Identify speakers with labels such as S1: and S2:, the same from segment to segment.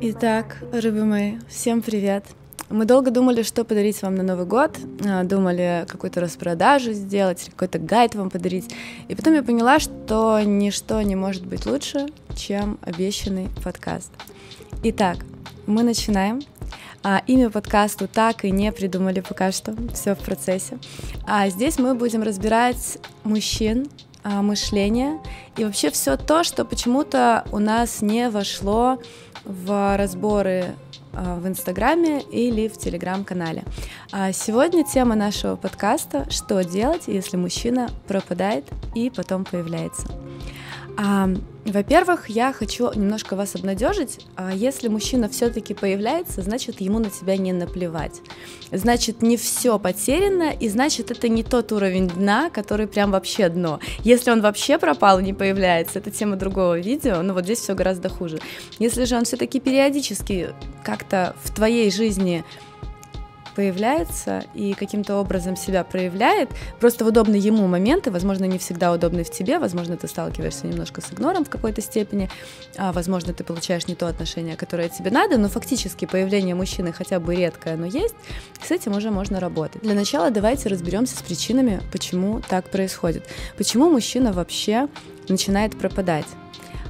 S1: Итак, рыбы мои, всем привет! Мы долго думали, что подарить вам на Новый год, а, думали какую-то распродажу сделать, какой-то гайд вам подарить. И потом я поняла, что ничто не может быть лучше, чем обещанный подкаст. Итак, мы начинаем. А, имя подкасту так и не придумали пока что, все в процессе. А здесь мы будем разбирать мужчин, а, мышление и вообще все то, что почему-то у нас не вошло в разборы а, в Инстаграме или в Телеграм-канале. А сегодня тема нашего подкаста «Что делать, если мужчина пропадает и потом появляется?». А, во-первых, я хочу немножко вас обнадежить. А если мужчина все-таки появляется, значит, ему на тебя не наплевать. Значит, не все потеряно, и значит, это не тот уровень дна, который прям вообще дно. Если он вообще пропал и не появляется, это тема другого видео, но вот здесь все гораздо хуже. Если же он все-таки периодически как-то в твоей жизни появляется и каким-то образом себя проявляет, просто в удобные ему моменты, возможно, не всегда удобные в тебе, возможно, ты сталкиваешься немножко с игнором в какой-то степени, а, возможно, ты получаешь не то отношение, которое тебе надо, но фактически появление мужчины хотя бы редкое, но есть, с этим уже можно работать. Для начала давайте разберемся с причинами, почему так происходит. Почему мужчина вообще начинает пропадать.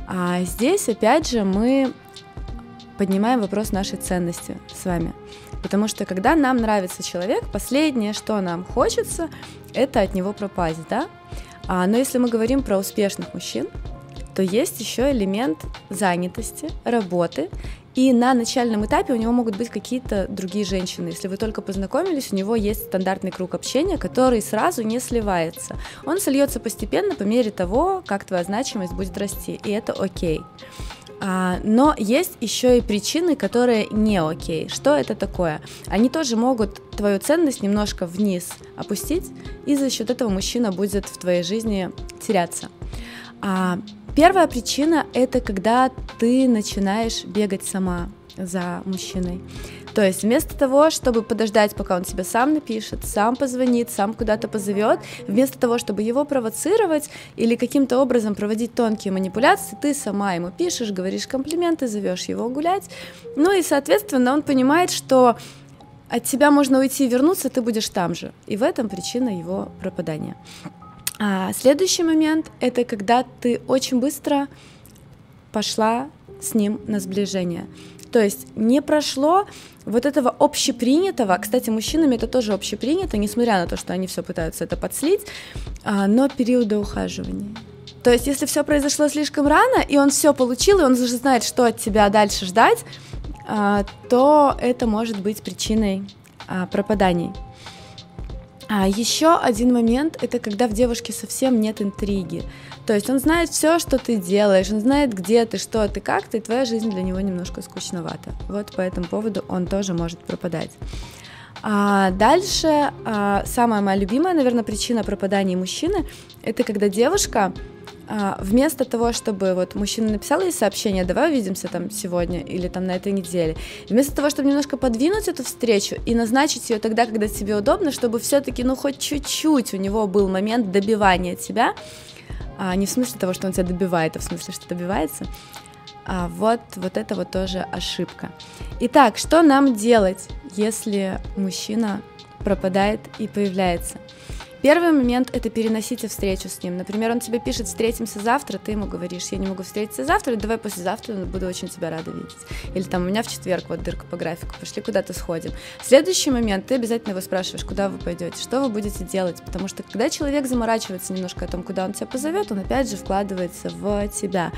S1: А здесь, опять же, мы поднимаем вопрос нашей ценности с вами. Потому что когда нам нравится человек, последнее, что нам хочется, это от него пропасть, да? А, но если мы говорим про успешных мужчин, то есть еще элемент занятости, работы, и на начальном этапе у него могут быть какие-то другие женщины. Если вы только познакомились, у него есть стандартный круг общения, который сразу не сливается. Он сольется постепенно по мере того, как твоя значимость будет расти, и это окей. А, но есть еще и причины, которые не окей. Что это такое? Они тоже могут твою ценность немножко вниз опустить, и за счет этого мужчина будет в твоей жизни теряться. А, первая причина это когда ты начинаешь бегать сама за мужчиной. То есть вместо того, чтобы подождать, пока он тебе сам напишет, сам позвонит, сам куда-то позовет, вместо того, чтобы его провоцировать или каким-то образом проводить тонкие манипуляции, ты сама ему пишешь, говоришь комплименты, зовешь его гулять. Ну и, соответственно, он понимает, что от тебя можно уйти и вернуться, ты будешь там же. И в этом причина его пропадания. А следующий момент — это когда ты очень быстро пошла с ним на сближение. То есть не прошло вот этого общепринятого, кстати, мужчинами это тоже общепринято, несмотря на то, что они все пытаются это подслить, а, но периода ухаживания. То есть, если все произошло слишком рано, и он все получил, и он уже знает, что от тебя дальше ждать, а, то это может быть причиной а, пропаданий. А еще один момент это когда в девушке совсем нет интриги. То есть он знает все, что ты делаешь, он знает, где ты, что ты, как ты, и твоя жизнь для него немножко скучновата. Вот по этому поводу он тоже может пропадать. А дальше а, самая моя любимая, наверное, причина пропадания мужчины это когда девушка а, вместо того, чтобы вот мужчина написал ей сообщение, давай увидимся там сегодня или там на этой неделе, вместо того, чтобы немножко подвинуть эту встречу и назначить ее тогда, когда тебе удобно, чтобы все-таки, ну, хоть чуть-чуть у него был момент добивания тебя, а, не в смысле того, что он тебя добивает, а в смысле, что добивается. А вот, вот это вот тоже ошибка. Итак, что нам делать, если мужчина пропадает и появляется? Первый момент – это переносите встречу с ним. Например, он тебе пишет «встретимся завтра», ты ему говоришь «я не могу встретиться завтра, давай послезавтра, буду очень тебя рада видеть». Или там «у меня в четверг вот дырка по графику, пошли куда-то сходим». Следующий момент – ты обязательно его спрашиваешь, куда вы пойдете, что вы будете делать, потому что когда человек заморачивается немножко о том, куда он тебя позовет, он опять же вкладывается в тебя.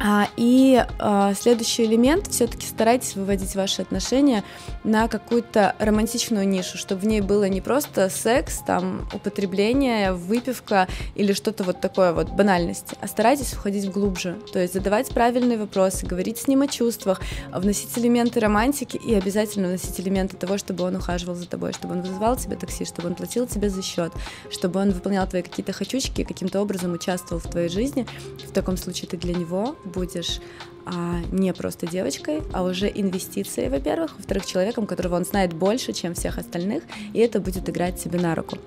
S1: А, и а, следующий элемент, все-таки старайтесь выводить ваши отношения на какую-то романтичную нишу, чтобы в ней было не просто секс, там, употребление, выпивка или что-то вот такое вот банальность, а старайтесь входить глубже, то есть задавать правильные вопросы, говорить с ним о чувствах, вносить элементы романтики и обязательно вносить элементы того, чтобы он ухаживал за тобой, чтобы он вызывал тебе такси, чтобы он платил тебе за счет, чтобы он выполнял твои какие-то хочучки каким-то образом участвовал в твоей жизни. В таком случае ты для него будешь а не просто девочкой, а уже инвестицией, во-первых, во-вторых, человеком, которого он знает больше, чем всех остальных, и это будет играть себе на руку.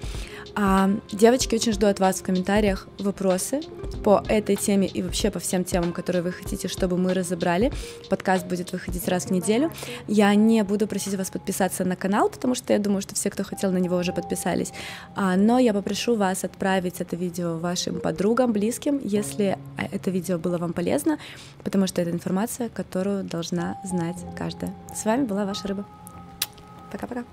S1: А, девочки, очень жду от вас в комментариях вопросы по этой теме и вообще по всем темам, которые вы хотите, чтобы мы разобрали. Подкаст будет выходить раз в неделю. Я не буду просить вас подписаться на канал, потому что я думаю, что все, кто хотел на него, уже подписались. А, но я попрошу вас отправить это видео вашим подругам, близким, если это видео было вам полезно, потому что это информация, которую должна знать каждая. С вами была ваша рыба. Пока-пока.